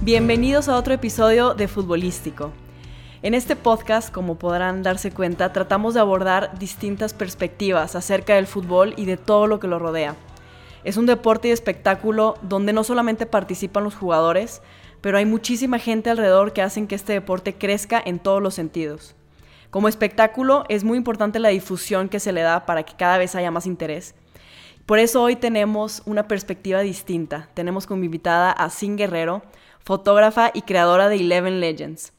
Bienvenidos a otro episodio de Futbolístico. En este podcast, como podrán darse cuenta, tratamos de abordar distintas perspectivas acerca del fútbol y de todo lo que lo rodea. Es un deporte y espectáculo donde no solamente participan los jugadores, pero hay muchísima gente alrededor que hacen que este deporte crezca en todos los sentidos. Como espectáculo es muy importante la difusión que se le da para que cada vez haya más interés. Por eso hoy tenemos una perspectiva distinta. Tenemos como invitada a Sin Guerrero, fotógrafa y creadora de Eleven Legends,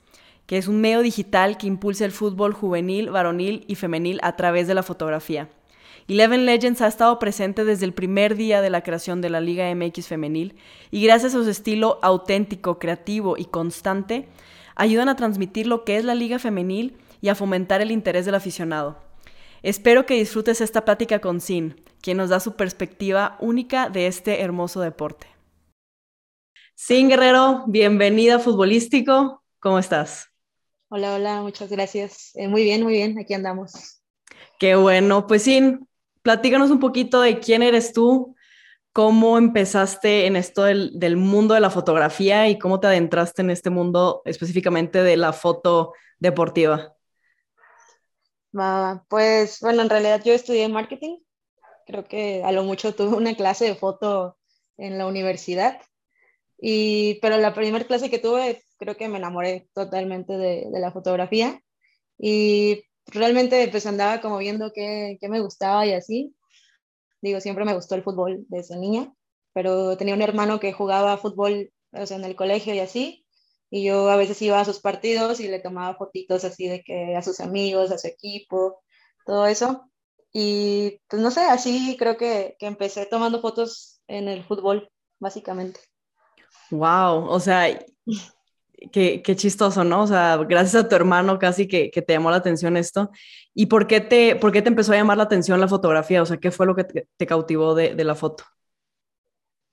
que es un medio digital que impulsa el fútbol juvenil, varonil y femenil a través de la fotografía. Eleven Legends ha estado presente desde el primer día de la creación de la Liga MX femenil y gracias a su estilo auténtico, creativo y constante, ayudan a transmitir lo que es la Liga femenil y a fomentar el interés del aficionado. Espero que disfrutes esta plática con Sin, quien nos da su perspectiva única de este hermoso deporte. Sin Guerrero, bienvenida a Futbolístico. ¿Cómo estás? Hola, hola, muchas gracias. Eh, muy bien, muy bien, aquí andamos. Qué bueno. Pues Sin, platícanos un poquito de quién eres tú, cómo empezaste en esto del, mundo de la fotografía y cómo te adentraste en este mundo específicamente de la foto deportiva. pues bueno, en realidad yo estudié marketing. Creo que a lo mucho tuve una clase de foto en la universidad. Y, pero la primera clase que tuve, creo que me enamoré totalmente de, de la fotografía. Y realmente pues andaba como viendo qué, qué, me gustaba y así. Digo, siempre me gustó el fútbol desde niña, pero tenía un hermano que jugaba fútbol o sea, en el colegio y así, y yo a veces iba a sus partidos y le tomaba fotitos así de que a sus amigos, a su equipo, todo eso. Y pues no sé, así creo que, que empecé tomando fotos en el fútbol, básicamente. Wow, o sea, Qué, chistoso, ¿no? O sea, gracias a tu hermano casi que, te llamó la atención esto. ¿Y por qué, te, por qué te empezó a llamar la atención la fotografía? O sea, ¿qué fue lo que te, cautivó de, la foto?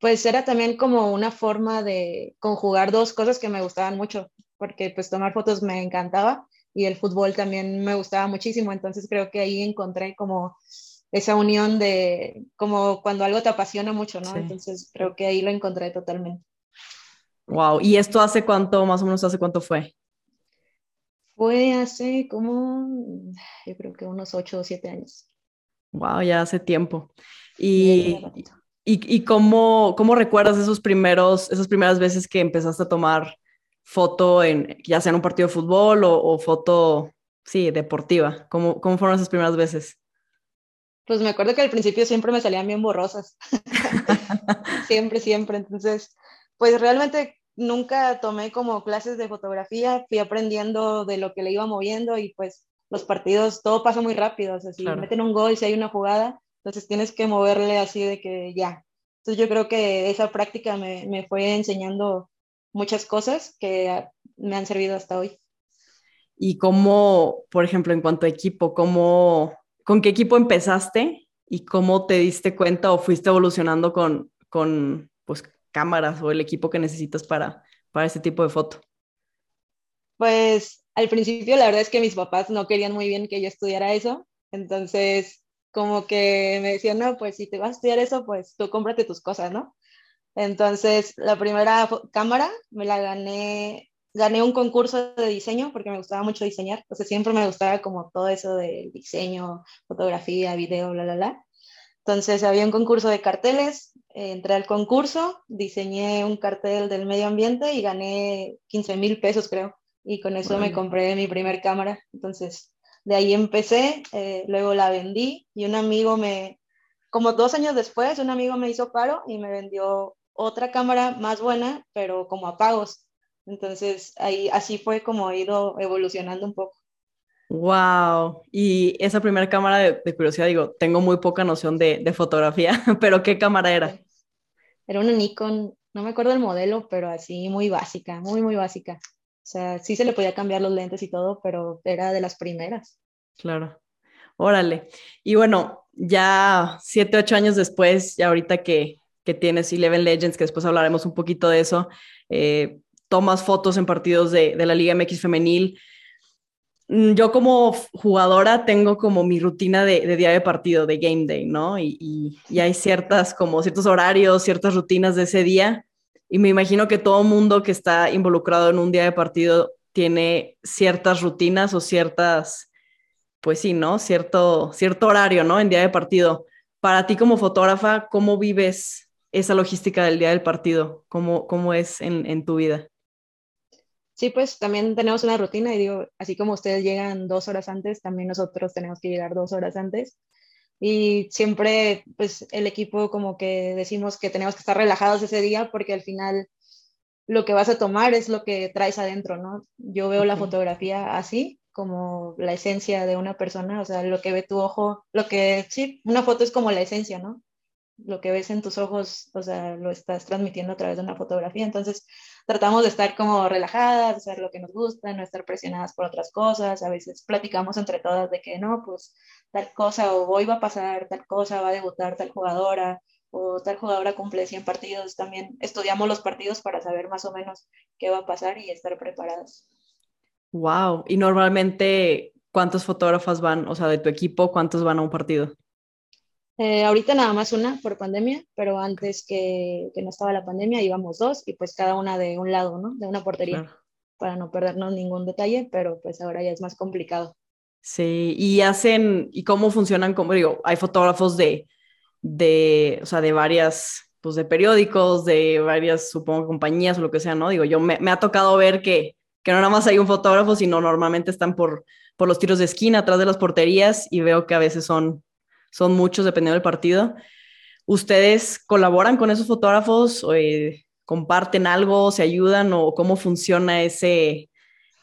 Pues era también como una forma de conjugar dos cosas que me gustaban mucho, porque pues tomar fotos me encantaba y el fútbol también me gustaba muchísimo, entonces creo que ahí encontré como esa unión de como cuando algo te apasiona mucho, ¿no? Entonces creo que ahí lo encontré totalmente. Wow, ¿y esto hace cuánto, más o menos hace cuánto fue? Fue hace como, yo creo que unos ocho o siete años. Wow, ya hace tiempo. ¿Y, y, y cómo, cómo, recuerdas esos primeros, esas primeras veces que empezaste a tomar foto, en, ya sea en un partido de fútbol o, o foto, sí, deportiva? ¿Cómo, ¿Cómo fueron esas primeras veces? Pues me acuerdo que al principio siempre me salían bien borrosas. siempre, siempre. Entonces, pues realmente nunca tomé como clases de fotografía, fui aprendiendo de lo que le iba moviendo y pues los partidos, todo pasa muy rápido, o sea, si meten un gol, si hay una jugada, entonces tienes que moverle así de que ya. Entonces yo creo que esa práctica me, me fue enseñando muchas cosas que me han servido hasta hoy. Y cómo, por ejemplo, en cuanto a equipo, cómo, ¿con qué equipo empezaste y cómo te diste cuenta o fuiste evolucionando con, con pues, cámaras o el equipo que necesitas para, para este tipo de foto? Pues al principio la verdad es que mis papás no querían muy bien que yo estudiara eso, entonces como que me decían, no, pues si te vas a estudiar eso, pues tú cómprate tus cosas, ¿no? Entonces la primera cámara me la gané, gané un concurso de diseño porque me gustaba mucho diseñar, o sea, siempre me gustaba como todo eso de diseño, fotografía, video, bla, bla, bla. Entonces había un concurso de carteles, entré al concurso, diseñé un cartel del medio ambiente y gané 15 mil pesos, creo. Y con eso me compré mi primer cámara. Entonces, de ahí empecé, eh, luego la vendí y un amigo me, como dos años después, un amigo me hizo paro y me vendió otra cámara más buena, pero como a pagos. Entonces, ahí así fue como he ido evolucionando un poco. Wow, y esa primera cámara de, curiosidad, digo, tengo muy poca noción de, de, fotografía, pero ¿qué cámara era? Era una Nikon, no me acuerdo el modelo, pero así muy básica, muy, muy básica. O sea, sí se le podía cambiar los lentes y todo, pero era de las primeras. Claro. Órale. Y bueno, ya siete, ocho años después, ya ahorita que, que tienes Eleven Legends, que después hablaremos un poquito de eso, eh, tomas fotos en partidos de, de la Liga MX femenil. Mm, yo como jugadora tengo como mi rutina de, día de partido, de game day, ¿no? Y, hay ciertas, como ciertos horarios, ciertas rutinas de ese día. y me imagino que todo mundo que está involucrado en un día de partido tiene ciertas rutinas o ciertas, pues sí, ¿no? Cierto, cierto horario, ¿no? En día de partido. Para ti como fotógrafa, ¿cómo vives esa logística del día del partido? ¿Cómo, cómo es en, en tu vida? Sí, pues también tenemos una rutina y digo, así como ustedes llegan dos horas antes, también nosotros tenemos que llegar dos horas antes. Y siempre, pues el equipo como que decimos que tenemos que estar relajados ese día porque al final lo que vas a tomar es lo que traes adentro, ¿no? Yo veo la fotografía así, como la esencia de una persona, o sea, lo que ve tu ojo, lo que, sí, una foto es como la esencia, ¿no? Lo que ves en tus ojos, o sea, lo estás transmitiendo a través de una fotografía. Entonces, tratamos de estar como relajadas, hacer lo que nos gusta, no estar presionadas por otras cosas. A veces platicamos entre todas de que no, pues tal cosa, o hoy va a pasar tal cosa, va a debutar tal jugadora, o tal jugadora cumple 100 partidos. También estudiamos los partidos para saber más o menos qué va a pasar y estar preparadas. Wow. Y normalmente, ¿cuántos fotógrafos van, o sea, de tu equipo, cuántos van a un partido? Eh, ahorita nada más una por pandemia, pero antes que, que, no estaba la pandemia íbamos dos y pues cada una de un lado, ¿no? De una portería, para no perdernos ningún detalle, pero pues ahora ya es más complicado. Sí, y hacen, ¿y cómo funcionan? Como digo, hay fotógrafos de, de, o sea, de varias, pues de periódicos, de varias, supongo, compañías o lo que sea, ¿no? Digo, yo me, me ha tocado ver que, que no nada más hay un fotógrafo, sino normalmente están por, por los tiros de esquina, atrás de las porterías, y veo que a veces son son muchos dependiendo del partido. ¿Ustedes colaboran con esos fotógrafos? O, eh, ¿Comparten algo? ¿Se ayudan? ¿O cómo funciona ese,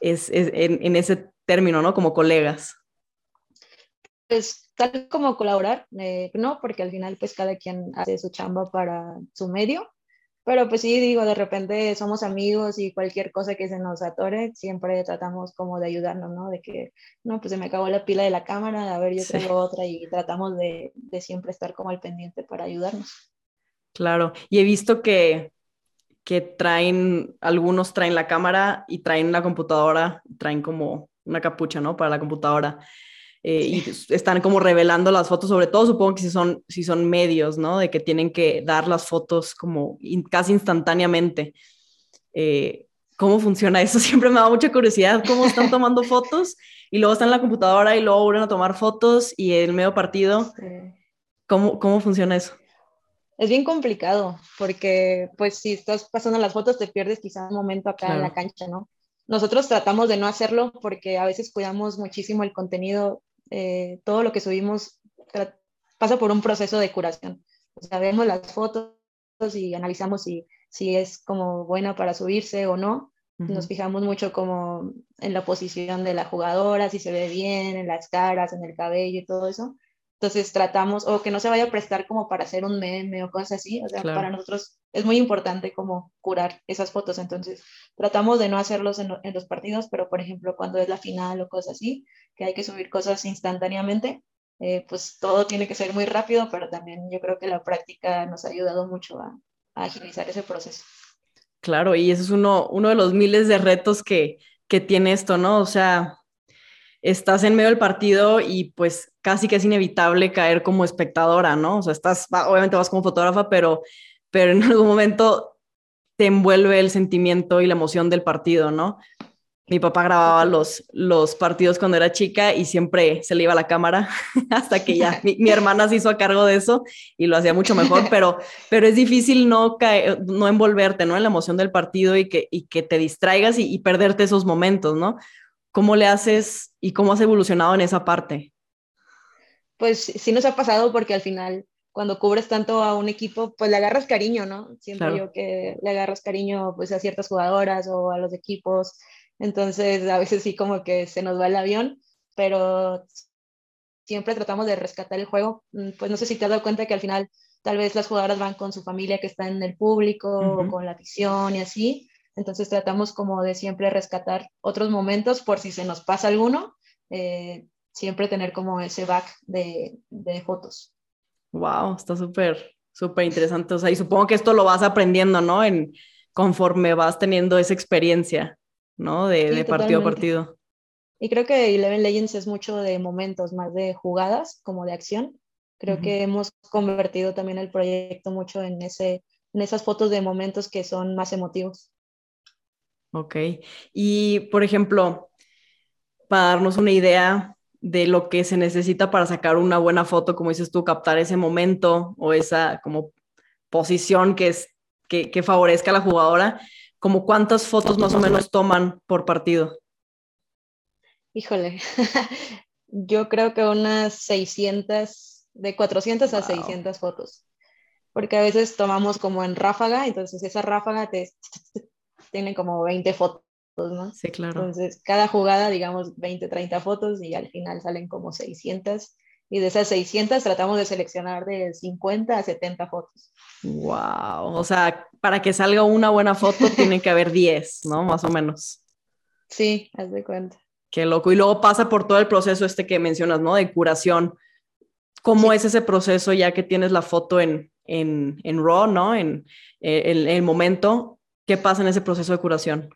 es, en, ese término, ¿no? Como colegas. Pues tal como colaborar, eh, no, porque al final pues cada quien hace su chamba para su medio pero pues sí, digo, de repente somos amigos y cualquier cosa que se nos atore, siempre tratamos como de ayudarnos, ¿no? De que, no, pues se me acabó la pila de la cámara, a ver, yo tengo otra y tratamos de, de, siempre estar como al pendiente para ayudarnos. Claro, y he visto que, que traen, algunos traen la cámara y traen la computadora, traen como una capucha, ¿no? Para la computadora. Eh, y están como revelando las fotos, sobre todo supongo que si son, si son medios, ¿no? De que tienen que dar las fotos como casi instantáneamente. Eh, ¿Cómo funciona eso? Siempre me da mucha curiosidad cómo están tomando fotos y luego están en la computadora y luego vuelven a tomar fotos y el medio partido. ¿Cómo, ¿Cómo funciona eso? Es bien complicado porque pues si estás pasando las fotos te pierdes quizá un momento acá en la cancha, ¿no? Nosotros tratamos de no hacerlo porque a veces cuidamos muchísimo el contenido eh, todo lo que subimos pasa por un proceso de curación. O sea, vemos las fotos y analizamos si, si es como buena para subirse o no. Nos fijamos mucho como en la posición de la jugadora, si se ve bien, en las caras, en el cabello y todo eso. Entonces tratamos, o que no se vaya a prestar como para hacer un meme o cosas así, o sea, para nosotros es muy importante como curar esas fotos, entonces tratamos de no hacerlos en, en, los partidos, pero por ejemplo cuando es la final o cosas así, que hay que subir cosas instantáneamente, eh, pues todo tiene que ser muy rápido, pero también yo creo que la práctica nos ha ayudado mucho a, a agilizar ese proceso. Claro, y ese es uno, uno de los miles de retos que, que tiene esto, ¿no? O sea, estás en medio del partido y pues casi que es inevitable caer como espectadora, ¿no? O sea, estás, obviamente vas como fotógrafa, pero, pero en algún momento te envuelve el sentimiento y la emoción del partido, ¿no? Mi papá grababa los, los partidos cuando era chica y siempre se le iba la cámara hasta que ya mi, hermana se hizo a cargo de eso y lo hacía mucho mejor, pero, pero es difícil no, caer, no envolverte ¿no? en la emoción del partido y que, y que te distraigas y, y perderte esos momentos, ¿no? ¿Cómo le haces y cómo has evolucionado en esa parte? Pues sí nos ha pasado porque al final cuando cubres tanto a un equipo, pues le agarras cariño, ¿no? Siento yo que le agarras cariño pues a ciertas jugadoras o a los equipos. Entonces a veces sí como que se nos va el avión, pero siempre tratamos de rescatar el juego. Mm, pues no sé si te has dado cuenta que al final tal vez las jugadoras van con su familia que está en el público o con la afición y así. Entonces tratamos como de siempre rescatar otros momentos por si se nos pasa alguno, eh, siempre tener como ese back de, de fotos. Wow, está súper, súper interesante. O sea, y supongo que esto lo vas aprendiendo, ¿no? En, conforme vas teniendo esa experiencia, ¿no? De, de partido a partido. Y creo que Eleven Legends es mucho de momentos, más de jugadas, como de acción. Creo que hemos convertido también el proyecto mucho en ese en esas fotos de momentos que son más emotivos. Ok. Y, por ejemplo, para darnos una idea de lo que se necesita para sacar una buena foto, como dices tú, captar ese momento o esa como posición que, es, que, que favorezca a la jugadora, como cuántas fotos más o menos toman por partido. Híjole, yo creo que unas 600, de 400 a 600 fotos, porque a veces tomamos como en ráfaga, entonces esa ráfaga te, tiene como 20 fotos ¿no? Sí, claro. Entonces, cada jugada, digamos, 20, 30 fotos y al final salen como 600. Y de esas 600 tratamos de seleccionar de 50 a 70 fotos. Wow, o sea, para que salga una buena foto tiene que haber 10, ¿no? Más o menos. Sí, haz de cuenta. Qué loco. Y luego pasa por todo el proceso este que mencionas, ¿no? De curación. ¿Cómo es ese proceso ya que tienes la foto en, en, en RAW, ¿no? En, eh, en el momento. ¿Qué pasa en ese proceso de curación?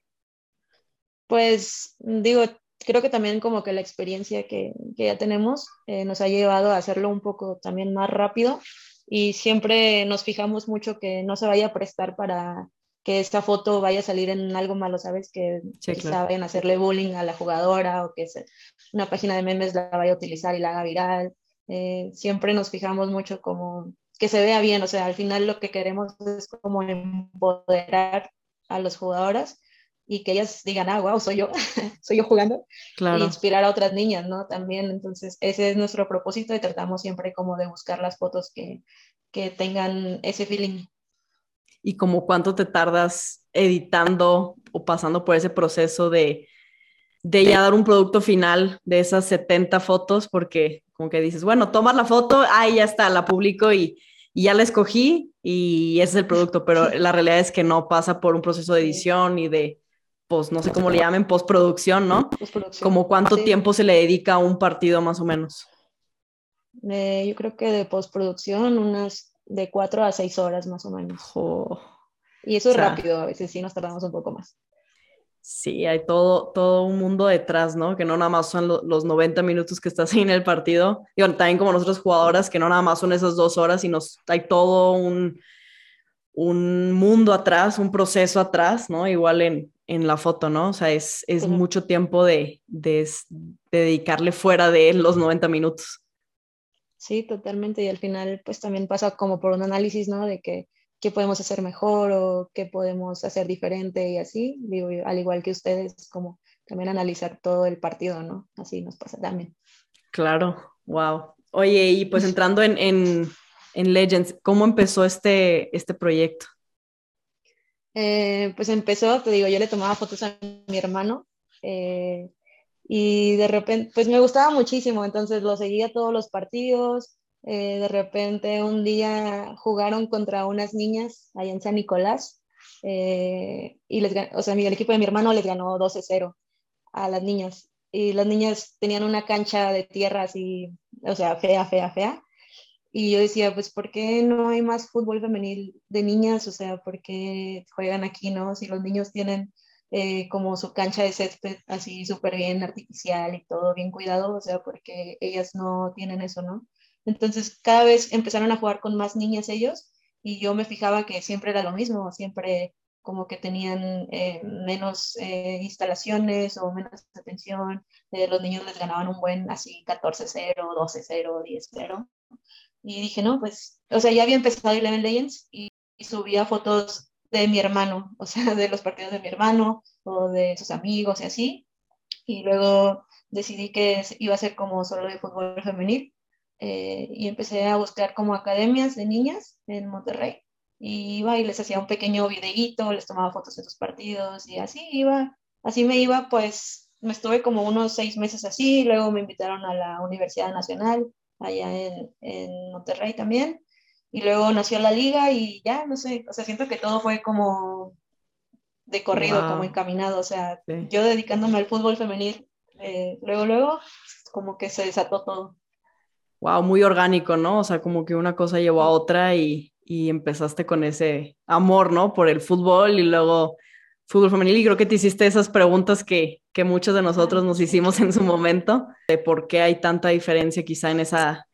pues digo, creo que también como que la experiencia que, ya tenemos eh, nos ha llevado a hacerlo un poco también más rápido y siempre nos fijamos mucho que no se vaya a prestar para que esta foto vaya a salir en algo malo, ¿sabes? Que saben hacerle bullying a la jugadora o que una página de memes la vaya a utilizar y la haga viral. Eh, siempre nos fijamos mucho como que se vea bien, o sea, al final lo que queremos es como empoderar a las jugadoras y que ellas digan, ah, wow, soy yo, soy yo jugando, claro. e inspirar a otras niñas, ¿no? También, entonces, ese es nuestro propósito y tratamos siempre como de buscar las fotos que, que tengan ese feeling. ¿Y como cuánto te tardas editando o pasando por ese proceso de, de ya dar un producto final de esas 70 fotos? Porque como que dices, bueno, tomas la foto, ahí ya está, la publico y, y ya la escogí y ese es el producto, pero la realidad es que no pasa por un proceso de edición y de pues no sé cómo le llamen, postproducción, ¿no? Postproducción. Como cuánto tiempo se le dedica a un partido más o menos. Eh, yo creo que de postproducción unas de cuatro a seis horas más o menos. Y eso es rápido, a veces sí nos tardamos un poco más. Sí, hay todo, todo un mundo detrás, ¿no? Que no nada más son los 90 minutos que estás ahí en el partido. Y también como nosotros jugadoras, que no nada más son esas dos horas, sino hay todo un, un mundo atrás, un proceso atrás, ¿no? Igual en, en la foto, ¿no? O sea, es, es mucho tiempo de, de, dedicarle fuera de los 90 minutos. Sí, totalmente. Y al final, pues también pasa como por un análisis, ¿no? De que, qué podemos hacer mejor o qué podemos hacer diferente y así. Digo, al igual que ustedes, como también analizar todo el partido, ¿no? Así nos pasa también. Claro, wow. Oye, y pues entrando en, en, en Legends, ¿cómo empezó este, este proyecto? Eh, pues empezó, te digo, yo le tomaba fotos a mi hermano eh, y de repente, pues me gustaba muchísimo, entonces lo seguía todos los partidos. Eh, de repente un día jugaron contra unas niñas allá en San Nicolás y les, o sea, el equipo de mi hermano les ganó 12-0 a las niñas y las niñas tenían una cancha de tierra así, o sea, fea, fea, fea. Y yo decía, pues, ¿por qué no hay más fútbol femenil de niñas? O sea, ¿por qué juegan aquí, no? Si los niños tienen eh, como su cancha de césped así súper bien artificial y todo bien cuidado, o sea, porque ellas no tienen eso, ¿no? Entonces, cada vez empezaron a jugar con más niñas ellos y yo me fijaba que siempre era lo mismo, siempre como que tenían eh, menos eh, instalaciones o menos atención, los niños les ganaban un buen así 14-0, 12-0, 10-0 y dije, no, pues, o sea, ya había empezado Eleven Legends y, subía fotos de mi hermano, o sea, de los partidos de mi hermano o de sus amigos y así. Y luego decidí que iba a ser como solo de fútbol femenil eh, y empecé a buscar como academias de niñas en Monterrey. Y iba y les hacía un pequeño videíto, les tomaba fotos de sus partidos y así iba, así me iba, pues me estuve como unos seis meses así, luego me invitaron a la Universidad Nacional allá en, en Monterrey también. Y luego nació la liga y ya, no sé, o sea, siento que todo fue como de corrido, como encaminado, o sea, yo dedicándome al fútbol femenil, eh, luego, luego, como que se desató todo. Wow, muy orgánico, ¿no? O sea, como que una cosa llevó a otra y, y empezaste con ese amor, ¿no? Por el fútbol y luego fútbol femenil y creo que te hiciste esas preguntas que, que muchos de nosotros nos hicimos en su momento, de por qué hay tanta diferencia quizá en esa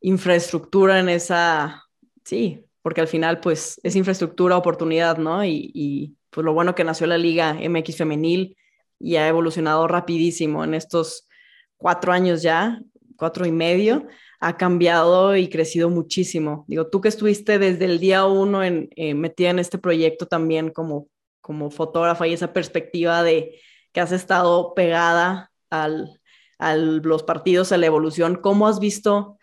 infraestructura, en esa, sí, porque al final pues es infraestructura, oportunidad, ¿no? Y, y pues lo bueno que nació la Liga MX femenil y ha evolucionado rapidísimo en estos cuatro años ya, cuatro y medio, ha cambiado y crecido muchísimo. Digo, tú que estuviste desde el día uno en, eh, metida en este proyecto también como, como fotógrafa y esa perspectiva de que has estado pegada al, a los partidos, a la evolución, ¿cómo has visto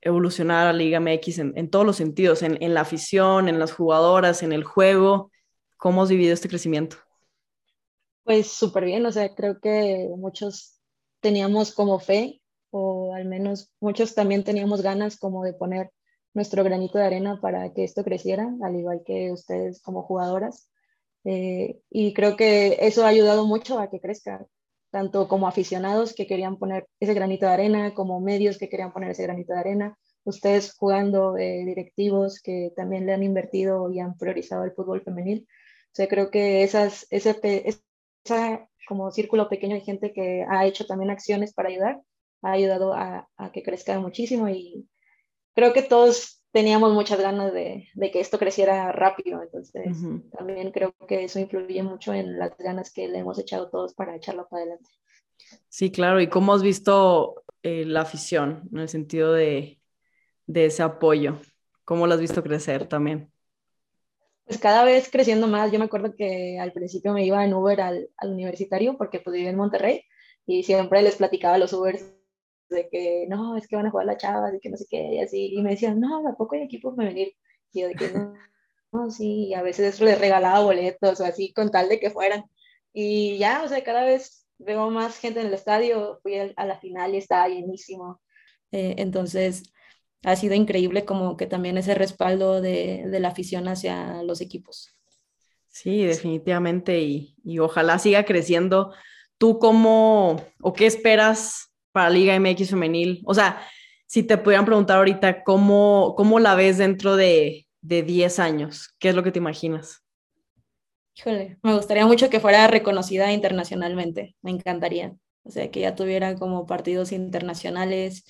evolucionar a Liga MX en, en todos los sentidos, en, en la afición, en las jugadoras, en el juego? ¿Cómo has vivido este crecimiento? Pues súper bien, o sea, creo que muchos teníamos como fe, o al menos muchos también teníamos ganas como de poner nuestro granito de arena para que esto creciera, al igual que ustedes como jugadoras. Eh, y creo que eso ha ayudado mucho a que crezca, tanto como aficionados que querían poner ese granito de arena, como medios que querían poner ese granito de arena, ustedes jugando, eh, directivos que también le han invertido y han priorizado el fútbol femenil. O sea, creo que esas, ese, esa como círculo pequeño de gente que ha hecho también acciones para ayudar, ha ayudado a, a que crezca muchísimo y creo que todos teníamos muchas ganas de, de que esto creciera rápido, entonces también creo que eso influye mucho en las ganas que le hemos echado todos para echarlo para adelante. Sí, claro, ¿y cómo has visto eh, la afición en el sentido de, de ese apoyo? ¿Cómo lo has visto crecer también? pues cada vez creciendo más. Yo me acuerdo que al principio me iba en Uber al, al universitario porque pues vivía en Monterrey y siempre les platicaba a los Ubers de que no, es que van a jugar la chava, y que no sé qué, y así, y me decían, no, tampoco hay equipo femenil. Y yo de que no, no, sí, y a veces les regalaba boletos o así con tal de que fueran. Y ya, o sea, cada vez veo más gente en el estadio, fui a la final y estaba llenísimo. Eh, entonces, ha sido increíble como que también ese respaldo de, de la afición hacia los equipos. Sí, definitivamente, y, y, ojalá siga creciendo. ¿Tú cómo o qué esperas para Liga MX femenil? O sea, si te pudieran preguntar ahorita, ¿cómo, cómo la ves dentro de, de 10 años? ¿Qué es lo que te imaginas? Híjole, me gustaría mucho que fuera reconocida internacionalmente, me encantaría. O sea, que ya tuviera como partidos internacionales,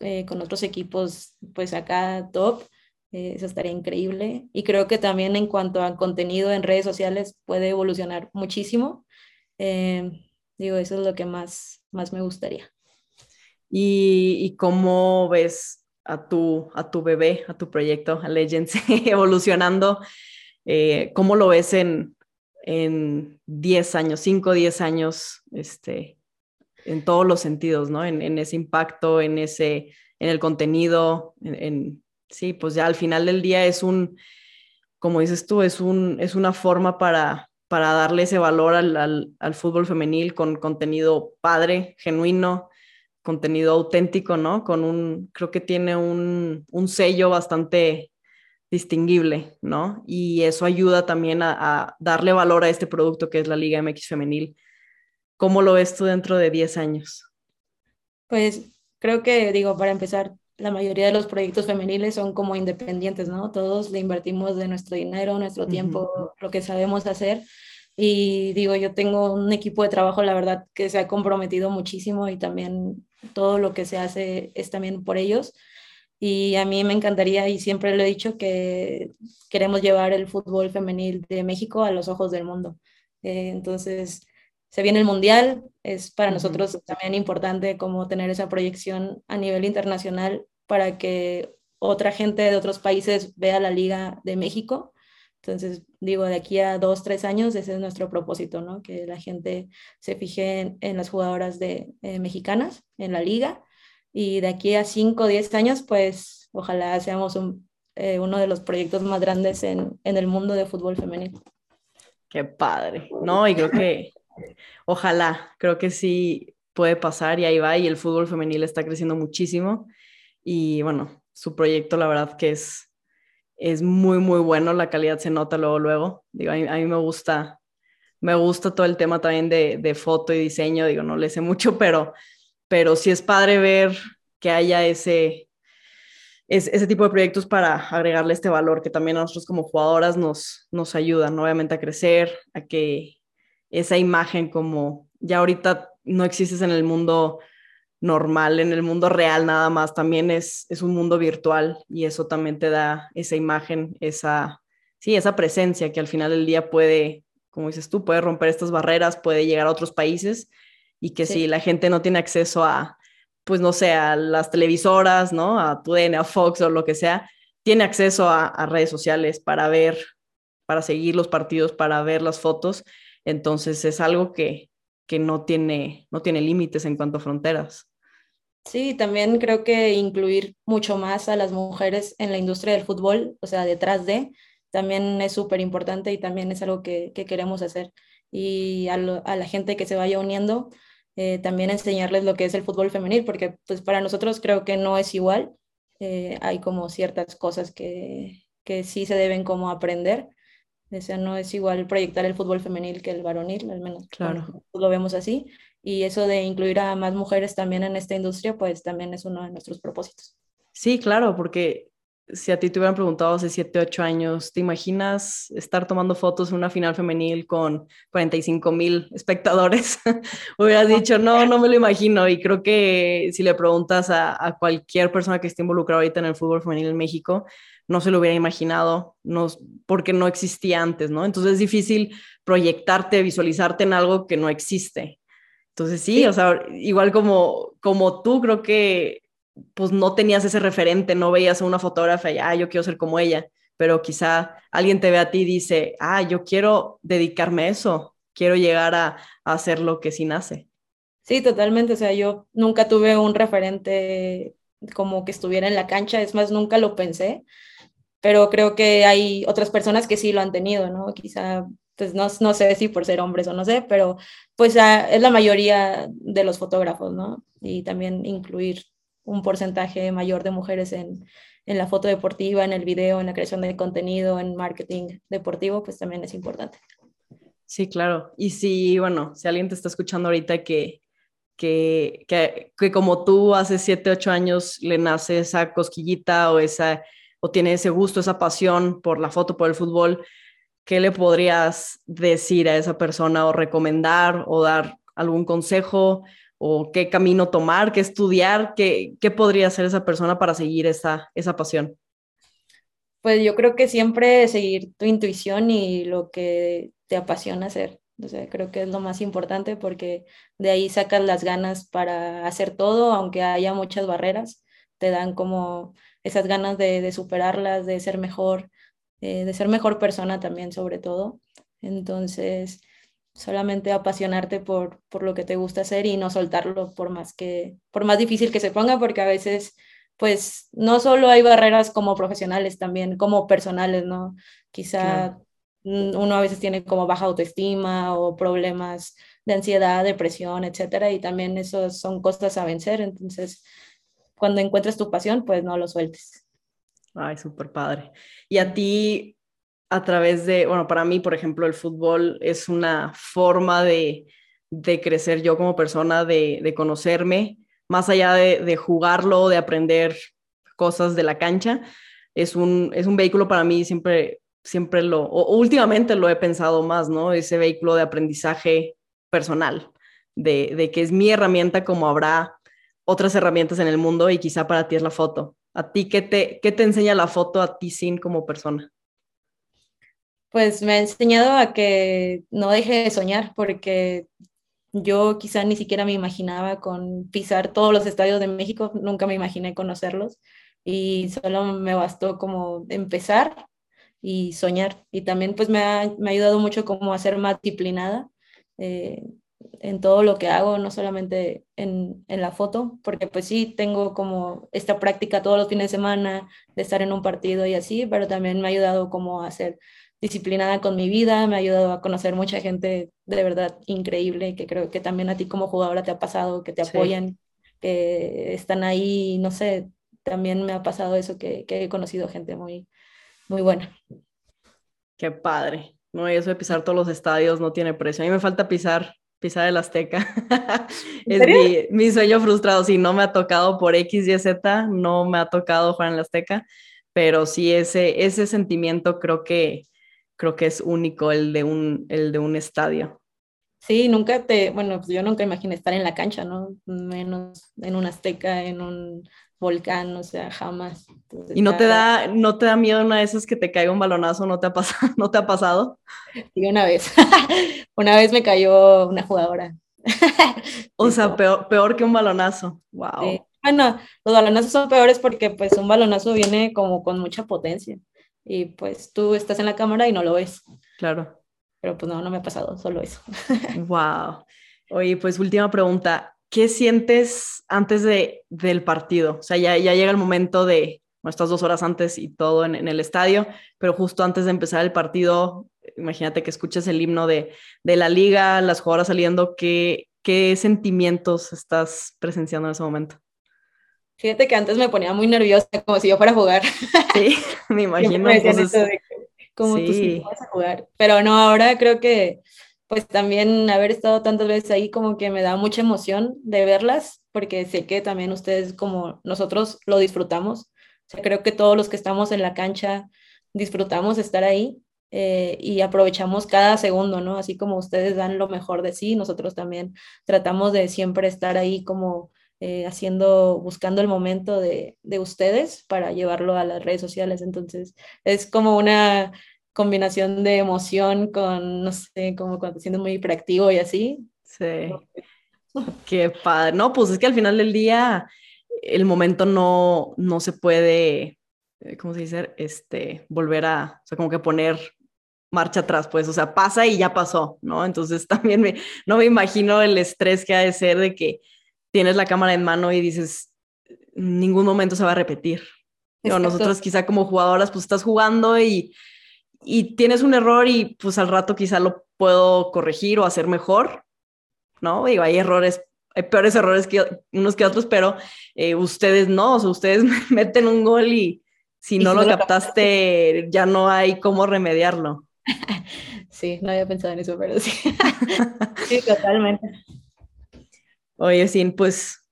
eh, con otros equipos, pues acá top, eh, eso estaría increíble. Y creo que también en cuanto a contenido en redes sociales puede evolucionar muchísimo. Eh, digo, eso es lo que más, más me gustaría. ¿Y, cómo ves a tu, a tu bebé, a tu proyecto, a Legends, evolucionando? ¿Cómo lo ves en, en 10 años, 5, 10 años, este, en todos los sentidos, ¿no? En, en, ese impacto, en ese, en el contenido, en, sí, pues ya al final del día es un, como dices tú, es, un, es una forma para, para darle ese valor al, al, al fútbol femenil con contenido padre, genuino, contenido auténtico, ¿no? Con un, creo que tiene un, un sello bastante distinguible, ¿no? Y eso ayuda también a, a, darle valor a este producto que es la Liga MX femenil ¿Cómo lo ves tú dentro de 10 años? Pues creo que, digo, para empezar, la mayoría de los proyectos femeniles son como independientes, ¿no? Todos le invertimos de nuestro dinero, nuestro tiempo, uh -huh. lo que sabemos hacer. Y digo, yo tengo un equipo de trabajo, la verdad, que se ha comprometido muchísimo y también todo lo que se hace es también por ellos. Y a mí me encantaría, y siempre lo he dicho, que queremos llevar el fútbol femenil de México a los ojos del mundo. Eh, entonces, se viene el Mundial, es para uh -huh. nosotros también importante como tener esa proyección a nivel internacional para que otra gente de otros países vea la Liga de México. Entonces, digo, de aquí a dos, tres años, ese es nuestro propósito, ¿no? Que la gente se fije en, en las jugadoras de, eh, mexicanas en la liga. Y de aquí a cinco, diez años, pues ojalá seamos un, eh, uno de los proyectos más grandes en, en el mundo de fútbol femenino. Qué padre, ¿no? Y creo que Ojalá, creo que sí puede pasar y ahí va y el fútbol femenil está creciendo muchísimo y bueno, su proyecto la verdad que es, es muy, muy bueno, la calidad se nota luego, luego. Digo, a mí, me gusta, me gusta todo el tema también de, foto y diseño, digo, no le sé mucho, pero, pero sí es padre ver que haya ese, es, ese tipo de proyectos para agregarle este valor que también a nosotros como jugadoras nos, nos ayudan, obviamente, a crecer, a que esa imagen como ya ahorita no existes en el mundo normal en el mundo real nada más, también es, es un mundo virtual y eso también te da esa imagen, esa, sí, esa presencia que al final del día puede, como dices tú, puede romper estas barreras, puede llegar a otros países y que si la gente no tiene acceso a, pues no sé, a las televisoras, ¿no? A TUDN, a Fox o lo que sea, tiene acceso a, a redes sociales para ver, para seguir los partidos, para ver las fotos. Entonces es algo que, que no tiene, no tiene límites en cuanto a fronteras. Sí, también creo que incluir mucho más a las mujeres en la industria del fútbol, o sea, detrás de, también es súper importante y también es algo que, queremos hacer. Y a, la gente que se vaya uniendo, eh, también enseñarles lo que es el fútbol femenil, porque pues para nosotros creo que no es igual. Eh, hay como ciertas cosas que, que sí se deben como aprender. O sea, no es igual proyectar el fútbol femenil que el varonil, al menos claro. lo vemos así y eso de incluir a más mujeres también en esta industria, pues también es uno de nuestros propósitos. Sí, claro, porque si a ti te hubieran preguntado hace 7, 8 años, ¿te imaginas estar tomando fotos en una final femenil con 45 mil espectadores? Hubieras dicho, no, no me lo imagino. Y creo que si le preguntas a, a, cualquier persona que esté involucrada ahorita en el fútbol femenil en México, no se lo hubiera imaginado, no, porque no existía antes, ¿no? Entonces es difícil proyectarte, visualizarte en algo que no existe. Entonces sí, o sea, igual como, como tú, creo que pues no tenías ese referente, no veías a una fotógrafa y, ah, yo quiero ser como ella, pero quizá alguien te ve a ti y dice, ah, yo quiero dedicarme a eso, quiero llegar a, a hacer lo que sí nace. Sí, totalmente, o sea, yo nunca tuve un referente como que estuviera en la cancha, es más, nunca lo pensé, pero creo que hay otras personas que sí lo han tenido, ¿no? Quizá pues no, no, sé si por ser hombres o no sé, pero pues es la mayoría de los fotógrafos, ¿no? Y también incluir un porcentaje mayor de mujeres en, en la foto deportiva, en el video, en la creación de contenido, en marketing deportivo, pues también es importante. Sí, claro. Y si, bueno, si alguien te está escuchando ahorita que, que, que, que como tú hace 7, 8 años le nace esa cosquillita o, esa, o tiene ese gusto, esa pasión por la foto, por el fútbol, ¿qué le podrías decir a esa persona o recomendar o dar algún consejo o qué camino tomar, qué estudiar, qué, qué podría hacer esa persona para seguir esa, esa pasión? Pues yo creo que siempre seguir tu intuición y lo que te apasiona hacer. O sea, creo que es lo más importante porque de ahí sacas las ganas para hacer todo, aunque haya muchas barreras, te dan como esas ganas de, de superarlas, de ser mejor, eh, de ser mejor persona también sobre todo. Entonces, solamente apasionarte por, por lo que te gusta hacer y no soltarlo por más que, por más difícil que se ponga, porque a veces, pues, no solo hay barreras como profesionales, también como personales, ¿no? Quizá uno a veces tiene como baja autoestima o problemas de ansiedad, depresión, etcétera, y también esos son cosas a vencer, entonces, cuando encuentres tu pasión, pues no lo sueltes. Ay, súper padre. Y a ti, a través de, bueno, para mí, por ejemplo, el fútbol es una forma de, de crecer yo como persona, de, de conocerme, más allá de, de, jugarlo, de aprender cosas de la cancha. Es un, es un vehículo para mí, siempre, siempre lo, o últimamente lo he pensado más, ¿no? Ese vehículo de aprendizaje personal, de, de que es mi herramienta como habrá otras herramientas en el mundo y quizá para ti es la foto ¿A ti qué te, qué te enseña la foto a ti sin como persona? Pues me ha enseñado a que no deje de soñar porque yo quizá ni siquiera me imaginaba con pisar todos los estadios de México, nunca me imaginé conocerlos y solo me bastó como empezar y soñar. Y también pues me ha, me ha ayudado mucho como a ser más disciplinada. Eh, en todo lo que hago, no solamente en, en, la foto, porque pues sí, tengo como esta práctica todos los fines de semana de estar en un partido y así, pero también me ha ayudado como a ser disciplinada con mi vida, me ha ayudado a conocer mucha gente de verdad increíble, que creo que también a ti como jugadora te ha pasado, que te apoyan, que están ahí, no sé, también me ha pasado eso, que, que he conocido gente muy, muy buena. Qué padre. No, eso de pisar todos los estadios no tiene precio. A mí me falta pisar pisar el Azteca. es mi, sueño frustrado. Sí, no me ha tocado por X, Y, Z, no me ha tocado jugar en el Azteca, pero sí ese, ese sentimiento creo que, creo que es único, el de un, el de un estadio. Sí, nunca te, bueno, pues yo nunca imaginé estar en la cancha, ¿no? Menos en un azteca, en un volcán, o sea, jamás. ¿Y no te da, no te da miedo una de esas que te caiga un balonazo? ¿No te ha pasado? ¿No te ha pasado? Sí, una vez. una vez me cayó una jugadora. o sea, peor, peor, que un balonazo. Wow. Bueno, los balonazos son peores porque pues un balonazo viene como con mucha potencia y pues tú estás en la cámara y no lo ves. Claro. Pero pues no, no me ha pasado, solo eso. wow. Oye, pues última pregunta. ¿Qué sientes antes de, del partido? O sea, ya, ya llega el momento de, bueno, estas dos horas antes y todo en, en, el estadio, pero justo antes de empezar el partido, imagínate que escuches el himno de, de la liga, las jugadoras saliendo, ¿qué, ¿qué sentimientos estás presenciando en ese momento? Fíjate que antes me ponía muy nerviosa, como si yo fuera a jugar. Sí, me imagino. como tú sí vas a jugar. Pero no, ahora creo que pues también haber estado tantas veces ahí como que me da mucha emoción de verlas, porque sé que también ustedes como nosotros lo disfrutamos. O sea, creo que todos los que estamos en la cancha disfrutamos estar ahí eh, y aprovechamos cada segundo, ¿no? Así como ustedes dan lo mejor de sí, nosotros también tratamos de siempre estar ahí como eh, haciendo, buscando el momento de, de, ustedes para llevarlo a las redes sociales. Entonces, es como una combinación de emoción con, no sé, como cuando te sientes muy hiperactivo y así. Sí. Qué padre. No, pues es que al final del día el momento no, no se puede, eh, ¿cómo se dice? Este, volver a, o sea, como que poner marcha atrás, pues, o sea, pasa y ya pasó, ¿no? Entonces también me, no me imagino el estrés que ha de ser de que tienes la cámara en mano y dices, ningún momento se va a repetir. nosotros quizá como jugadoras, pues estás jugando y, y tienes un error y pues al rato quizá lo puedo corregir o hacer mejor, ¿no? Digo, hay errores, hay peores errores que unos que otros, pero eh, ustedes no, o sea, ustedes meten un gol y si no lo, captaste, ya no hay cómo remediarlo. Sí, no había pensado en eso, pero sí. sí, totalmente. Oye, Sin, pues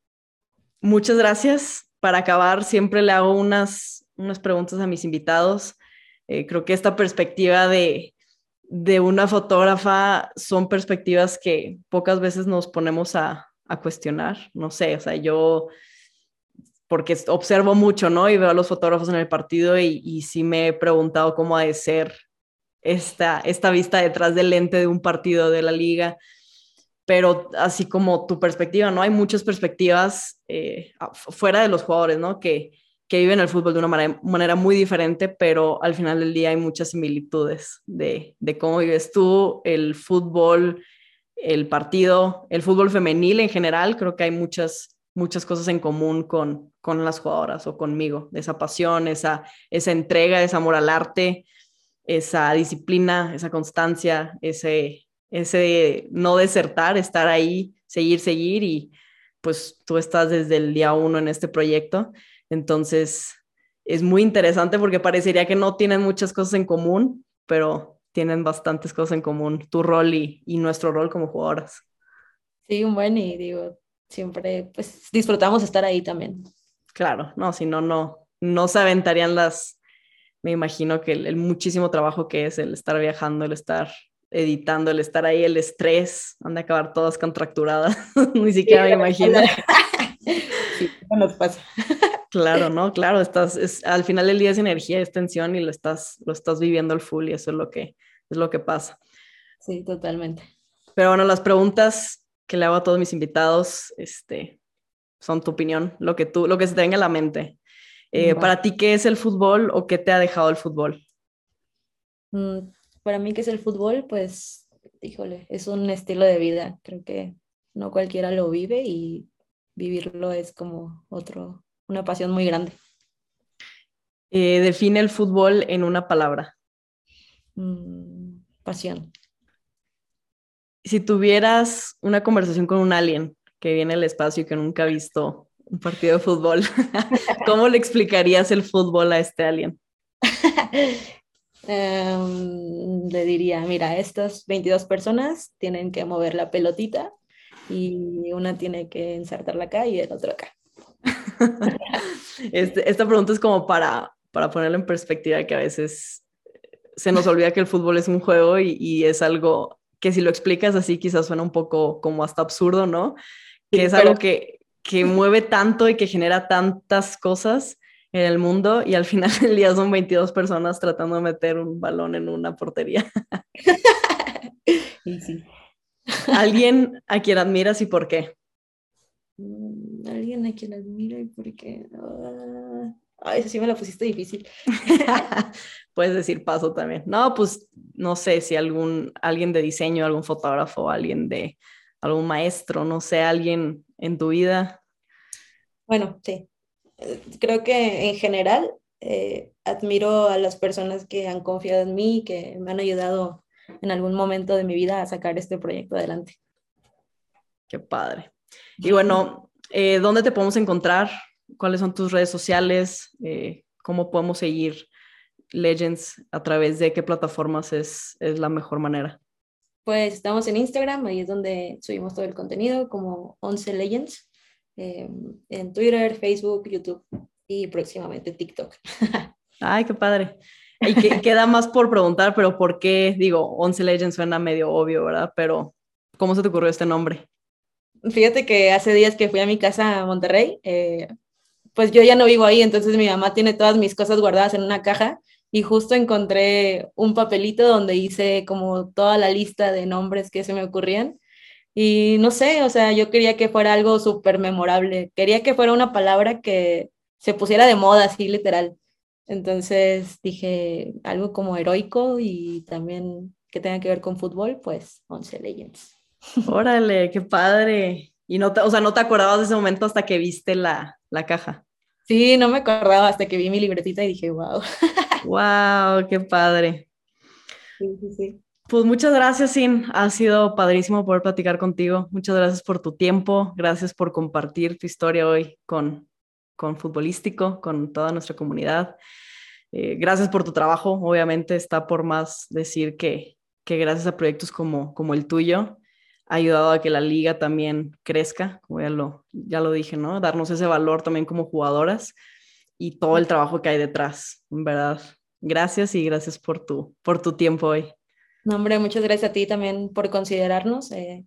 muchas gracias. Para acabar, siempre le hago unas, unas preguntas a mis invitados. Eh, creo que esta perspectiva de, de una fotógrafa son perspectivas que pocas veces nos ponemos a, a cuestionar. No sé, o sea, yo porque observo mucho, ¿no? Y veo a los fotógrafos en el partido y, y sí me he preguntado cómo ha de ser esta, esta vista detrás del lente de un partido de la liga pero así como tu perspectiva, ¿no? Hay muchas perspectivas eh, fuera de los jugadores, ¿no? Que, que viven el fútbol de una manera, muy diferente, pero al final del día hay muchas similitudes de, de cómo vives tú, el fútbol, el partido, el fútbol femenil en general, creo que hay muchas, muchas cosas en común con, con las jugadoras o conmigo, esa pasión, esa, esa entrega, ese amor al arte, esa disciplina, esa constancia, ese, ese no desertar, estar ahí, seguir, seguir y pues tú estás desde el día uno en este proyecto. Entonces es muy interesante porque parecería que no tienen muchas cosas en común, pero tienen bastantes cosas en común, tu rol y, y nuestro rol como jugadoras. Sí, un buen y digo, siempre pues disfrutamos estar ahí también. Claro, no, si no, no, no se aventarían las, me imagino que el, muchísimo trabajo que es el estar viajando, el estar editando, el estar ahí, el estrés, han de acabar todas contracturadas, ni siquiera me imagino. sí, nos pasa. Claro, ¿no? Claro, estás, es, al final del día es energía, es tensión y lo estás, lo estás viviendo al full y eso es lo que, es lo que pasa. Sí, totalmente. Pero bueno, las preguntas que le hago a todos mis invitados, este, son tu opinión, lo que tú, lo que se te venga a la mente. Eh, para ti, ¿qué es el fútbol o qué te ha dejado el fútbol? Mm, para mí que es el fútbol, pues, híjole, es un estilo de vida. Creo que no cualquiera lo vive y vivirlo es como otro, una pasión muy grande. Eh, define el fútbol en una palabra. Mm, pasión. Si tuvieras una conversación con un alien que viene al espacio y que nunca ha visto un partido de fútbol, ¿cómo le explicarías el fútbol a este alien? Em, le diría, mira, estas 22 personas tienen que mover la pelotita y una tiene que insertarla acá y el otro acá. Este, esta pregunta es como para, para ponerlo en perspectiva que a veces se nos olvida que el fútbol es un juego y, y, es algo que si lo explicas así quizás suena un poco como hasta absurdo, ¿no? Que es algo que, que mueve tanto y que genera tantas cosas en el mundo y al final del día son 22 personas tratando de meter un balón en una portería. sí. ¿Alguien a quien admiras y por qué? Mm, Alguien a quien admiro y por qué. Ah, ay, eso sí me la pusiste difícil. Puedes decir paso también. No, pues no sé si algún alguien de diseño, algún fotógrafo, alguien de algún maestro, no sé, alguien en tu vida. Bueno, sí. Creo que en general eh, admiro a las personas que han confiado en mí, que me han ayudado en algún momento de mi vida a sacar este proyecto adelante. Qué padre. Y bueno, eh, ¿dónde te podemos encontrar? ¿Cuáles son tus redes sociales? Eh, ¿Cómo podemos seguir Legends? ¿A través de qué plataformas es, es la mejor manera? Pues estamos en Instagram, ahí es donde subimos todo el contenido, como 11 Legends, eh, en Twitter, Facebook, YouTube y próximamente TikTok. Ay, qué padre. Y que, queda más por preguntar, pero ¿por qué? Digo, 11 Legends suena medio obvio, ¿verdad? Pero, ¿cómo se te ocurrió este nombre? Fíjate que hace días que fui a mi casa a Monterrey, eh, pues yo ya no vivo ahí, entonces mi mamá tiene todas mis cosas guardadas en una caja y justo encontré un papelito donde hice como toda la lista de nombres que se me ocurrían. Y no sé, o sea, yo quería que fuera algo súper memorable, quería que fuera una palabra que se pusiera de moda, así literal. Entonces dije algo como heroico y también que tenga que ver con fútbol, pues 11 Legends. Órale, qué padre. Y no te, o sea, no te acordabas de ese momento hasta que viste la, la caja. Sí, no me acordaba hasta que vi mi libretita y dije, wow. wow, qué padre. Sí, sí, sí. Pues muchas gracias, Sin. Ha sido padrísimo poder platicar contigo. Muchas gracias por tu tiempo. Gracias por compartir tu historia hoy con, con Futbolístico, con toda nuestra comunidad. Eh, gracias por tu trabajo. Obviamente está por más decir que, que gracias a proyectos como, como el tuyo ha ayudado a que la liga también crezca, como ya lo, ya lo dije, ¿no? Darnos ese valor también como jugadoras y todo el trabajo que hay detrás, en verdad. Gracias y gracias por tu, por tu tiempo hoy. No, hombre, muchas gracias a ti también por considerarnos. Eh,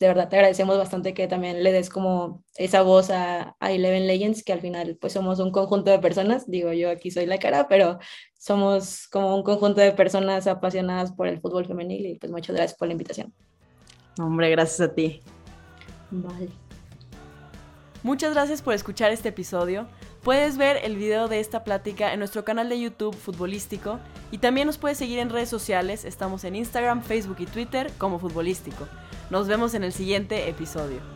de verdad te agradecemos bastante que también le des como esa voz a, a, Eleven Legends, que al final pues somos un conjunto de personas, digo yo aquí soy la cara, pero somos como un conjunto de personas apasionadas por el fútbol femenil y pues muchas gracias por la invitación. Hombre, gracias a ti. Vale. Muchas gracias por escuchar este episodio. Puedes ver el video de esta plática en nuestro canal de YouTube Futbolístico y también nos puedes seguir en redes sociales. Estamos en Instagram, Facebook y Twitter como Futbolístico. Nos vemos en el siguiente episodio.